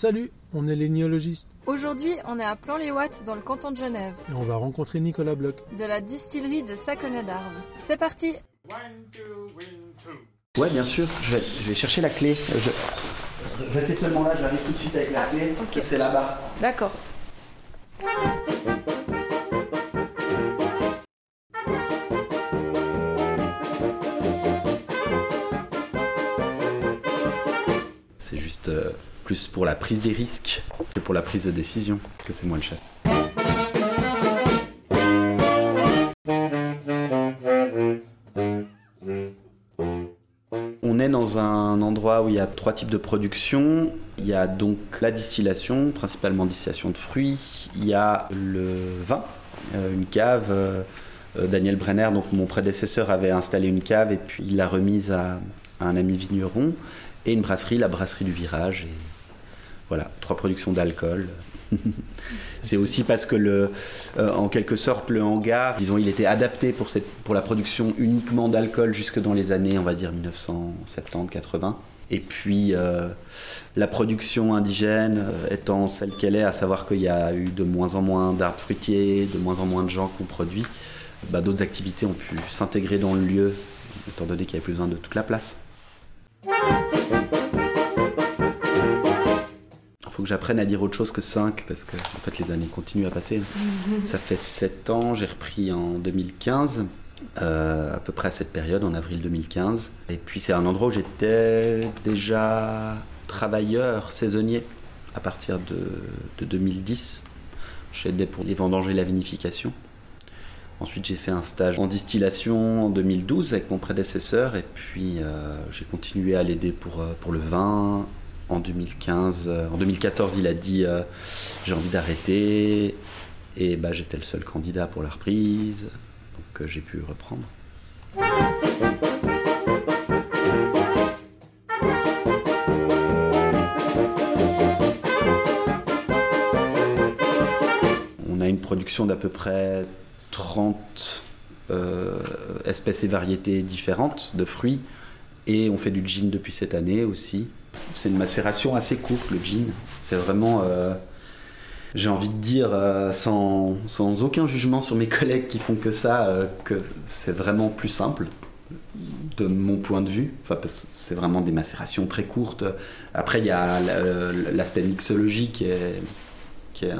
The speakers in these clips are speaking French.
Salut, on est les niologistes Aujourd'hui, on est à Plan-les-Ouates dans le canton de Genève, et on va rencontrer Nicolas Bloch. de la distillerie de Saconnet d'Arve. C'est parti Ouais, bien sûr, je vais, je vais chercher la clé. Je... Restez seulement là, j'arrive tout de suite avec la clé. ok. C'est là-bas. D'accord. C'est juste euh, plus pour la prise des risques que pour la prise de décision que c'est moi le. On est dans un endroit où il y a trois types de production. Il y a donc la distillation, principalement distillation de fruits. Il y a le vin, euh, une cave. euh, Daniel Brenner, donc mon prédécesseur, avait installé une cave et puis il l'a remise à, un ami vigneron. Et une brasserie, la brasserie du virage. Voilà, trois productions d'alcool. C'est aussi parce que, le, euh, en quelque sorte, le hangar, disons, il était adapté pour, la production uniquement d'alcool jusque dans les années, on va dire, 1970-80. Et puis, euh, la production indigène euh, étant celle qu'elle est, à savoir qu'il y a eu de moins en moins d'arbres fruitiers, de moins en moins de gens qui ont produit, bah, d'autres activités ont pu s'intégrer dans le lieu, étant donné qu'il n'y avait plus besoin de toute la place. Faut que j'apprenne à dire autre chose que 5 parce que en fait les années continuent à passer. Ça fait 7 ans, j'ai repris en 2015, euh, à peu près à cette période, en avril 2015. Et puis c'est un endroit où j'étais déjà travailleur saisonnier à partir de, de 2010. J'aidais pour les vendanger et la vinification. Ensuite, j'ai fait un stage en distillation en 2012 avec mon prédécesseur et puis euh, j'ai continué à l'aider pour, euh, pour le vin. En 2015, euh, en 2014, il a dit euh, j'ai envie d'arrêter et bah, j'étais le seul candidat pour la reprise, donc euh, j'ai pu reprendre. On a une production d'à peu près 30 euh, espèces et variétés différentes de fruits. Et on fait du gin depuis cette année aussi. C'est une macération assez courte, le gin. C'est vraiment, euh, j'ai envie de dire, euh, sans, sans aucun jugement sur mes collègues qui font que ça, euh, que c'est vraiment plus simple de mon point de vue. Enfin, c'est vraiment des macérations très courtes. Après, il y a la- l'aspect mixologique qui est,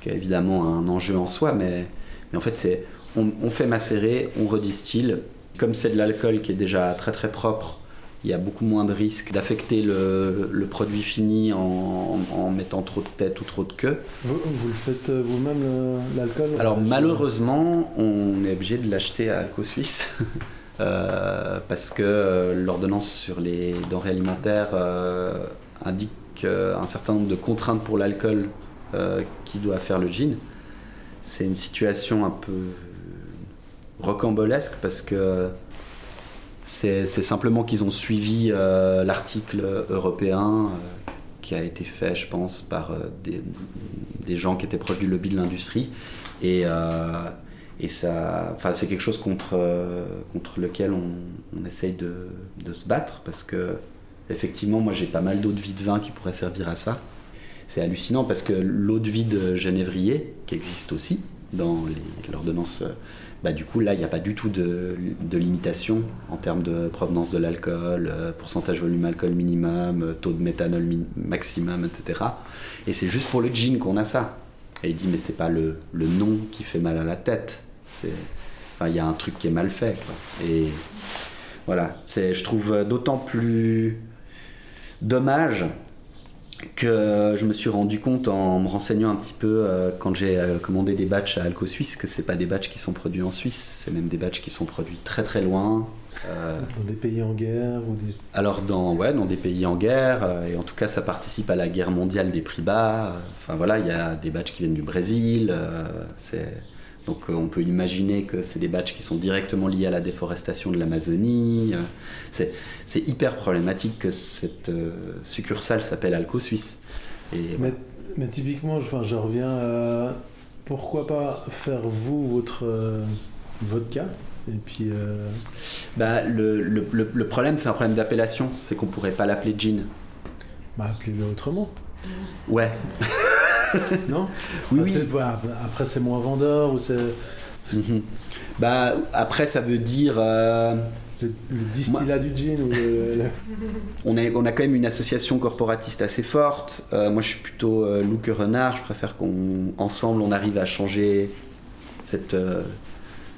qui est évidemment un enjeu en soi, mais, mais en fait, c'est on, on fait macérer, on redistille. Comme c'est de l'alcool qui est déjà très très propre, il y a beaucoup moins de risques d'affecter le, le produit fini en, mettant trop de tête ou trop de queue. Vous, vous le faites euh, vous-même, l'alcool Alors malheureusement, on est obligé de l'acheter à Alco Suisse euh, parce que euh, l'ordonnance sur les denrées alimentaires euh, indique un certain nombre de contraintes pour l'alcool euh, qui doit faire le gin. C'est une situation un peu rocambolesque parce que c'est simplement qu'ils ont suivi euh, l'article européen euh, qui a été fait, je pense, par euh, des, gens qui étaient proches du lobby de l'industrie. Et, et ça, c'est quelque chose contre, lequel on, essaye de, de se battre parce que, effectivement, moi j'ai pas mal d'eau de vie de vin qui pourrait servir à ça. C'est hallucinant parce que l'eau de vie de genévrier, qui existe aussi dans l'ordonnance, euh, bah, du coup là il n'y a pas du tout de, limitation en termes de provenance de l'alcool, euh, pourcentage volume alcool minimum, euh, taux de méthanol maximum, etc. Et c'est juste pour le gin qu'on a ça. Et il dit mais c'est pas le, nom qui fait mal à la tête. Enfin il y a un truc qui est mal fait. Et voilà, je trouve d'autant plus dommage que je me suis rendu compte en me renseignant un petit peu euh, quand j'ai euh, commandé des batchs à Alco Suisse que c'est pas des batchs qui sont produits en Suisse, c'est même des batchs qui sont produits très très loin. Euh, Dans des pays en guerre ou des... alors dans, ouais, dans des pays en guerre, euh, et en tout cas ça participe à la guerre mondiale des prix bas. euh, Enfin voilà, il y a des batchs qui viennent du Brésil. euh, c'est- donc euh, on peut imaginer que c'est des batchs qui sont directement liés à la déforestation de l'Amazonie. euh, c'est, hyper problématique que cette euh, succursale s'appelle Alco Suisse. Et Mais, mais typiquement, enfin, je reviens à... Pourquoi pas faire vous votre euh, vodka et puis... euh, bah, le, le- le- le problème c'est un problème d'appellation, c'est qu'on pourrait pas l'appeler gin. bah, appelez-le autrement. Ouais. non Oui, Enfin, oui. Après, c'est moins vendeur ou c'est Mhm. Bah, après, ça veut dire. euh, le, le distillat du gin ou le- le- on, a, on a quand même une association corporatiste assez forte. Euh, moi, je suis plutôt euh, loup que renard. Je préfère qu'on, ensemble, on arrive à changer cette,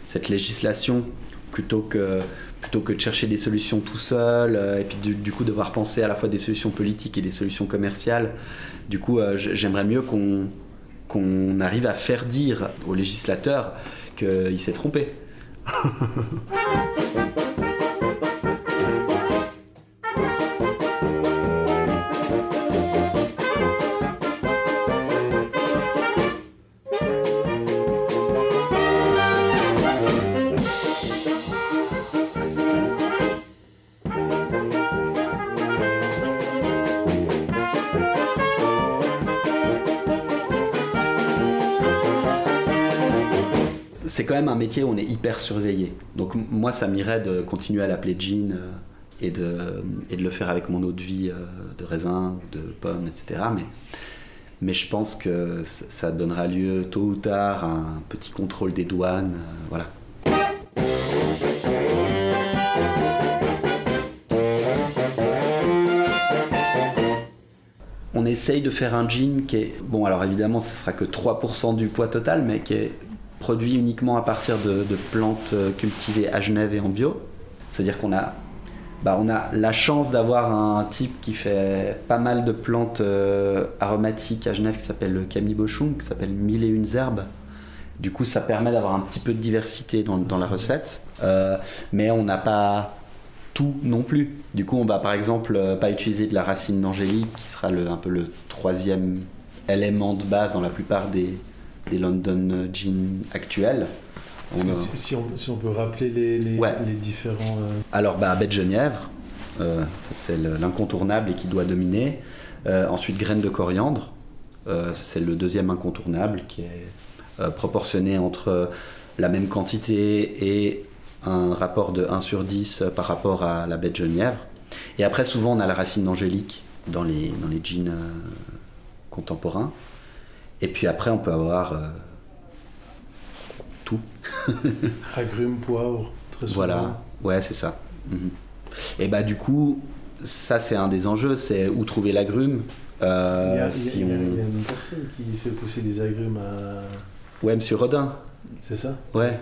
cette législation plutôt que, plutôt que de chercher des solutions tout seul euh, et puis du, coup devoir penser à la fois des solutions politiques et des solutions commerciales. Du coup, euh, j'aimerais mieux qu'on, qu'on arrive à faire dire au législateur qu'il s'est trompé. c'est quand même un métier où on est hyper surveillé. Donc moi, ça m'irait de continuer à l'appeler jean euh, et, de, et de le faire avec mon eau de vie euh, de raisin, de pomme, etc. Mais, mais je pense que ça donnera lieu tôt ou tard à un petit contrôle des douanes. euh, voilà. On essaye de faire un gin qui est, bon alors évidemment ce sera que 3% du poids total, mais qui est produit uniquement à partir de, plantes euh, cultivées à Genève et en bio. C'est-à-dire qu'on a, bah, a la chance d'avoir un type qui fait pas mal de plantes euh, aromatiques à Genève qui s'appelle le Camille Bochum, qui s'appelle Mille et une herbes. Du coup, ça permet d'avoir un petit peu de diversité dans, la recette. Euh, mais on n'a pas tout non plus. Du coup, on va par exemple pas utiliser de la racine d'angélique, qui sera le, un peu le troisième élément de base dans la plupart des, des London Gin actuels. On a- si, si on, si on peut rappeler les, les, Ouais. les différents. euh, Alors, bah, de Genièvre, euh, c'est le- l'incontournable et qui doit dominer. Euh, ensuite, graines de coriandre, euh, c'est le deuxième incontournable qui est euh, proportionné entre la même quantité et un rapport de 1 sur 10 par rapport à la de Genièvre. Et après, souvent, on a la racine d'angélique dans les, dans les jeans euh, contemporains. Et puis après, on peut avoir euh, tout. agrumes, poivre, très souvent. Voilà, ouais, c'est ça. Mhm. Et bah du coup, ça c'est un des enjeux, c'est où trouver l'agrume. Euh, Il y, a, il y a- si il y a- on... il y a une personne qui fait pousser des agrumes à. Ouais, Monsieur Rodin. C'est ça? Ouais.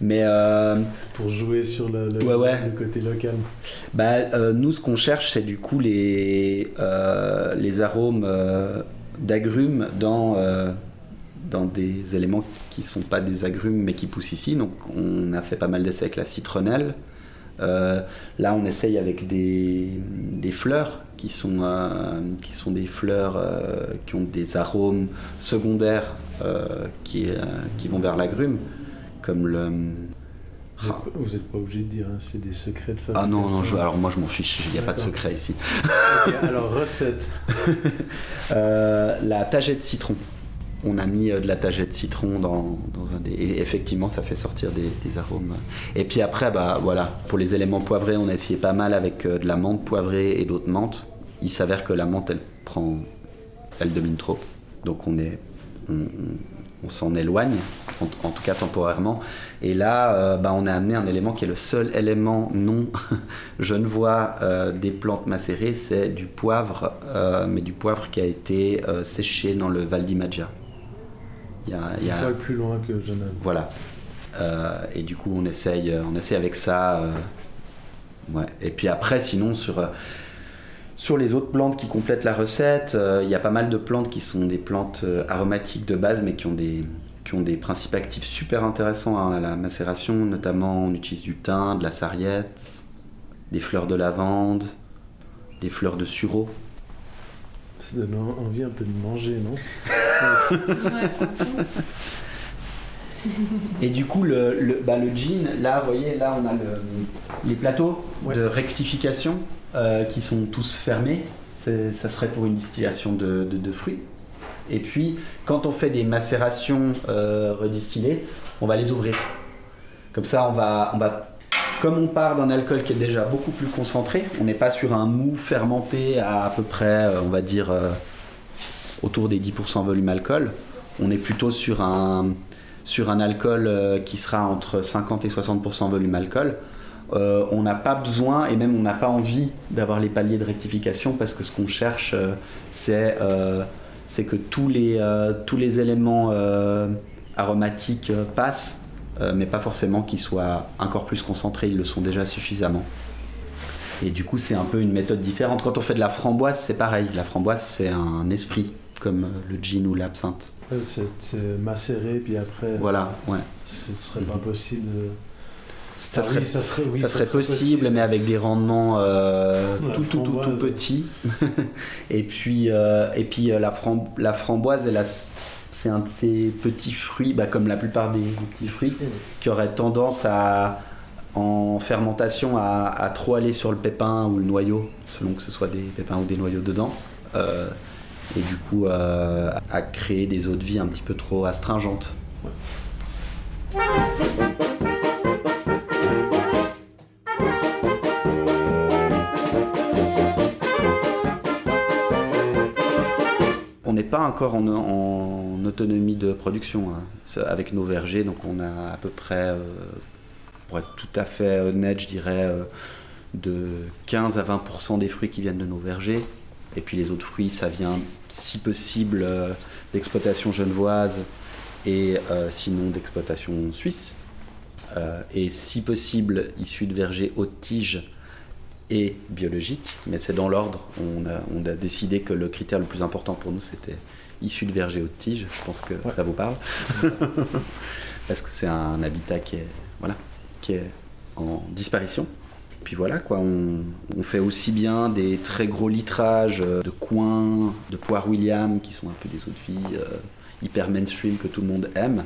Mais euh, Pour jouer sur le, le- Ouais, ouais. le côté local. bah, euh, nous, ce qu'on cherche, c'est du coup les, euh, les arômes d'agrumes dans, euh, dans des éléments qui sont pas des agrumes mais qui poussent ici. Donc, on a fait pas mal d'essais avec la citronnelle. Euh, là, on essaye avec des, des fleurs qui sont, euh, qui sont des fleurs qui ont des arômes secondaires qui, qui vont vers l'agrume, comme le. Vous n'êtes pas obligé de dire, hein, c'est des secrets de Ah fabrication. non, non je- alors moi je m'en fiche, il n'y a pas de secret ici. Alors, recette. Euh, la tagette de citron. On a mis euh, de la tagette de citron dans, dans un des. Et effectivement, ça fait sortir des, des arômes. Et puis après, bah voilà, pour les éléments poivrés, on a essayé pas mal avec euh, de la menthe poivrée et d'autres menthes. Il s'avère que la menthe, elle prend. Elle domine trop. Donc on est. On, on- on s'en éloigne, en, en tout cas temporairement. Et là, euh, bah, on a amené un élément qui est le seul élément non genevois euh, des plantes macérées, c'est du poivre, euh, mais du poivre qui a été euh, séché dans le Val di Maggia. Il y a- il y a- Pas le plus loin que Genève. voilà. Et du coup, on essaye, on essaye avec ça. ouais. Et puis après, sinon, sur, sur les autres plantes qui complètent la recette, euh, il y a pas mal de plantes qui sont des plantes euh, aromatiques de base, mais qui ont des, qui ont des principes actifs super intéressants à la macération. Notamment, on utilise du thym, de la sarriette, des fleurs de lavande, des fleurs de sureau. Ça donne en- envie un peu de manger, non? Et du coup, le, le, bah, le gin, là, vous voyez, là, on a le- les plateaux Ouais. de rectification euh, qui sont tous fermés. Ça serait pour une distillation de, fruits. Et puis, quand on fait des macérations euh, redistillées, on va les ouvrir. Comme ça, on va, comme on part d'un alcool qui est déjà beaucoup plus concentré, on n'est pas sur un mou fermenté à à peu près, euh, on va dire, autour des 10% volume alcool. On est plutôt sur un, sur un alcool qui sera entre 50 et 60% volume alcool. Euh, on n'a pas besoin et même on n'a pas envie d'avoir les paliers de rectification parce que ce qu'on cherche, euh, c'est c'est que tous les, tous les éléments aromatiques passent, mais pas forcément qu'ils soient encore plus concentrés, ils le sont déjà suffisamment. Et du coup, c'est un peu une méthode différente. Quand on fait de la framboise, c'est pareil. La framboise, c'est un esprit, comme le gin ou l'absinthe. C'est macéré, puis après. Voilà, ouais. Ce serait pas mhm. possible. Ça, ah serait, ça serait, ça serait possible, mais avec des rendements euh, tout, tout, tout, tout, petits. et puis, euh, et puis euh, la, la framboise, c'est un de ces petits fruits, bah, comme la plupart des, petits fruits, qui auraient tendance à, en fermentation, à, à, trop aller sur le pépin ou le noyau, selon que ce soit des pépins ou des noyaux dedans. Et du coup à, créer des eaux de vie un petit peu trop astringentes. Pas encore en, autonomie de production hein. avec nos vergers, donc on a à peu près, euh, pour être tout à fait honnête, je dirais euh, de 15 à 20% des fruits qui viennent de nos vergers et puis les autres fruits, ça vient si possible euh, d'exploitation genevoise et sinon d'exploitation suisse. Et si possible issu de vergers haute tige et biologique, mais c'est dans l'ordre. On a, on a, décidé que le critère le plus important pour nous, c'était issu de vergers haute tige. Je pense que ça vous parle. Parce que c'est un habitat qui est, voilà, qui est en disparition. Puis voilà, quoi, on, fait aussi bien des très gros litrages euh, de coins, de poire William, qui sont un peu des eaux de vie euh, hyper mainstream que tout le monde aime,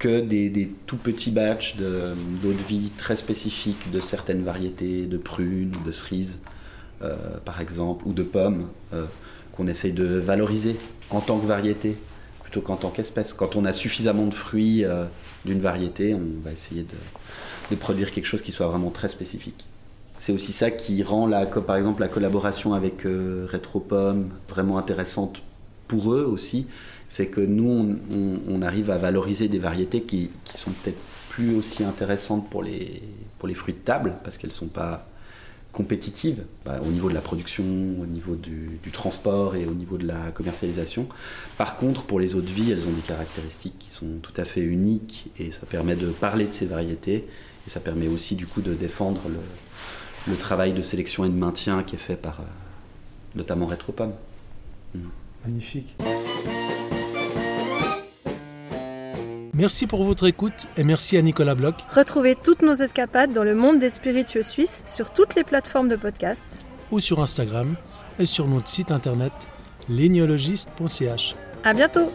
que des, tout petits batchs d'eau de, vie très spécifiques de certaines variétés, de prunes, de cerises, euh, par exemple, ou de pommes, qu'on essaye de valoriser en tant que variété plutôt qu'en tant qu'espèce. Quand on a suffisamment de fruits d'une variété, on va essayer de produire quelque chose qui soit vraiment très spécifique c'est aussi ça qui rend la, par exemple la collaboration avec euh, Retropom vraiment intéressante pour eux aussi. C'est que nous, on, arrive à valoriser des variétés qui, sont peut-être plus aussi intéressantes pour les, pour les fruits de table, parce qu'elles ne sont pas compétitives bah, au niveau de la production, au niveau du, transport et au niveau de la commercialisation. Par contre, pour les eaux de vie, elles ont des caractéristiques qui sont tout à fait uniques et ça permet de parler de ces variétés et ça permet aussi du coup de défendre le, travail de sélection et de maintien qui est fait par euh, notamment Retropom. Mm. Magnifique. Merci pour votre écoute et merci à Nicolas Bloch. Retrouvez toutes nos escapades dans le monde des spiritueux suisses sur toutes les plateformes de podcast ou sur Instagram et sur notre site internet lignologiste.ch. À bientôt.